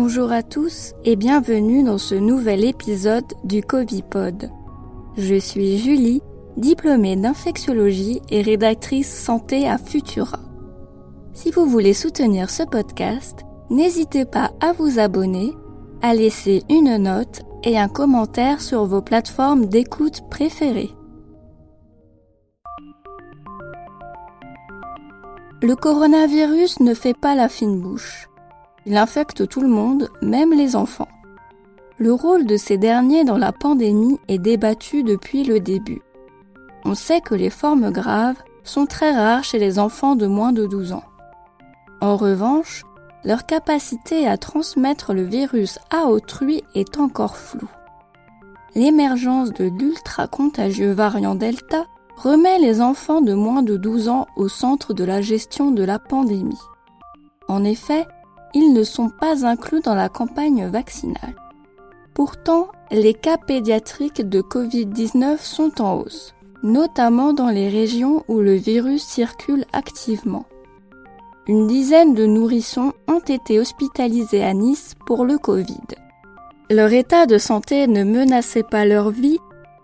Bonjour à tous et bienvenue dans ce nouvel épisode du Covipod. Je suis Julie, diplômée d'infectiologie et rédactrice santé à Futura. Si vous voulez soutenir ce podcast, n'hésitez pas à vous abonner, à laisser une note et un commentaire sur vos plateformes d'écoute préférées. Le coronavirus ne fait pas la fine bouche. Il infecte tout le monde, même les enfants. Le rôle de ces derniers dans la pandémie est débattu depuis le début. On sait que les formes graves sont très rares chez les enfants de moins de 12 ans. En revanche, leur capacité à transmettre le virus à autrui est encore floue. L'émergence de l'ultra-contagieux variant Delta remet les enfants de moins de 12 ans au centre de la gestion de la pandémie. En effet, ils ne sont pas inclus dans la campagne vaccinale. Pourtant, les cas pédiatriques de Covid-19 sont en hausse, notamment dans les régions où le virus circule activement. Une dizaine de nourrissons ont été hospitalisés à Nice pour le Covid. Leur état de santé ne menaçait pas leur vie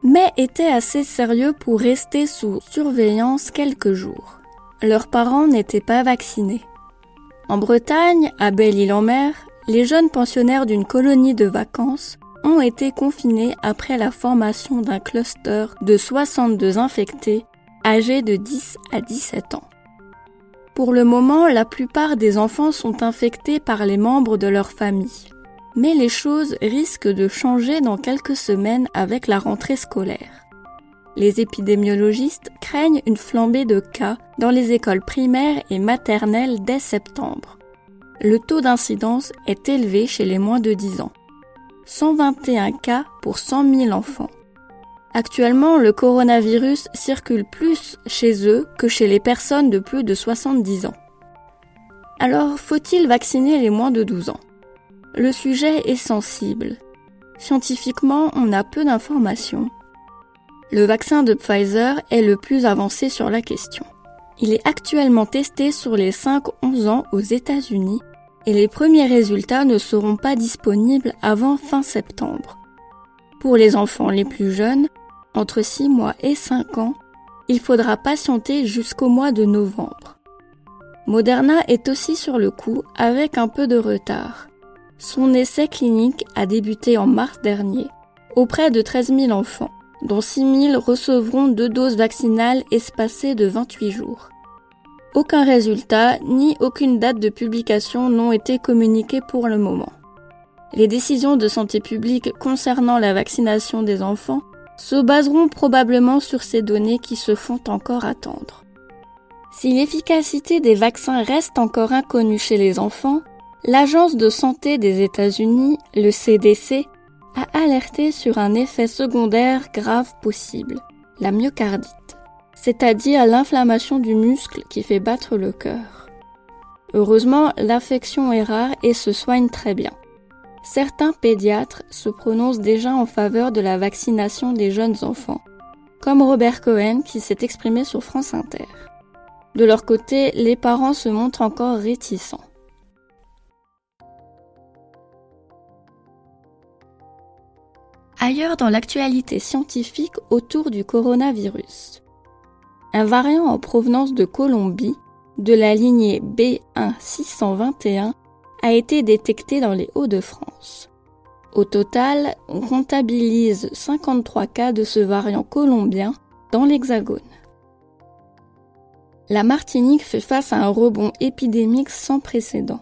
mais étaient assez sérieux pour rester sous surveillance quelques jours. Leurs parents n'étaient pas vaccinés. En Bretagne, à Belle-Île-en-Mer, les jeunes pensionnaires d'une colonie de vacances ont été confinés après la formation d'un cluster de 62 infectés âgés de 10 à 17 ans. Pour le moment, la plupart des enfants sont infectés par les membres de leur famille mais les choses risquent de changer dans quelques semaines avec la rentrée scolaire. Les épidémiologistes craignent une flambée de cas dans les écoles primaires et maternelles dès septembre. Le taux d'incidence est élevé chez les moins de 10 ans. 121 cas pour 100 000 enfants. Actuellement, le coronavirus circule plus chez eux que chez les personnes de plus de 70 ans. Alors, faut-il vacciner les moins de 12 ans? Le sujet est sensible. Scientifiquement, on a peu d'informations. Le vaccin de Pfizer est le plus avancé sur la question. Il est actuellement testé sur les 5-11 ans aux États-Unis et les premiers résultats ne seront pas disponibles avant fin septembre. Pour les enfants les plus jeunes, entre 6 mois et 5 ans, il faudra patienter jusqu'au mois de novembre. Moderna est aussi sur le coup avec un peu de retard. Son essai clinique a débuté en mars dernier auprès de 13 000 enfants, dont 6 000 recevront deux doses vaccinales espacées de 28 jours. Aucun résultat ni aucune date de publication n'ont été communiqués pour le moment. Les décisions de santé publique concernant la vaccination des enfants se baseront probablement sur ces données qui se font encore attendre. Si l'efficacité des vaccins reste encore inconnue chez les enfants, L'Agence de santé des États-Unis, le CDC, a alerté sur un effet secondaire grave possible, la myocardite, c'est-à-dire l'inflammation du muscle qui fait battre le cœur. Heureusement, l'infection est rare et se soigne très bien. Certains pédiatres se prononcent déjà en faveur de la vaccination des jeunes enfants, comme Robert Cohen qui s'est exprimé sur France Inter. De leur côté, les parents se montrent encore réticents. Ailleurs dans l'actualité scientifique autour du coronavirus. Un variant en provenance de Colombie, de la lignée B1621, a été détecté dans les Hauts-de-France. Au total, on comptabilise 53 cas de ce variant colombien dans l'Hexagone. La Martinique fait face à un rebond épidémique sans précédent.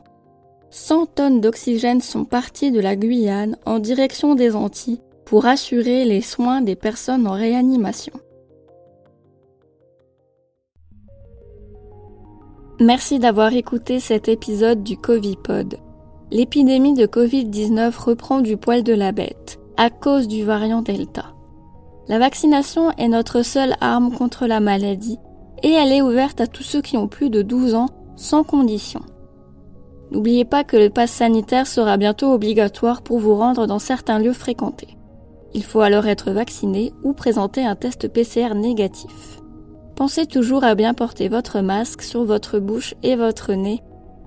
100 tonnes d'oxygène sont parties de la Guyane en direction des Antilles pour assurer les soins des personnes en réanimation. Merci d'avoir écouté cet épisode du Covipod. L'épidémie de Covid-19 reprend du poil de la bête à cause du variant Delta. La vaccination est notre seule arme contre la maladie et elle est ouverte à tous ceux qui ont plus de 12 ans sans condition. N'oubliez pas que le pass sanitaire sera bientôt obligatoire pour vous rendre dans certains lieux fréquentés. Il faut alors être vacciné ou présenter un test PCR négatif. Pensez toujours à bien porter votre masque sur votre bouche et votre nez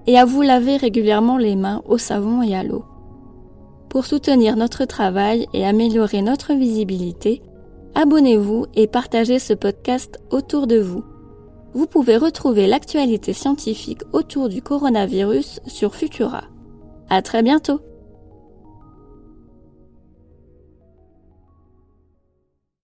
et à vous laver régulièrement les mains au savon et à l'eau. Pour soutenir notre travail et améliorer notre visibilité, abonnez-vous et partagez ce podcast autour de vous. Vous pouvez retrouver l'actualité scientifique autour du coronavirus sur Futura. À très bientôt!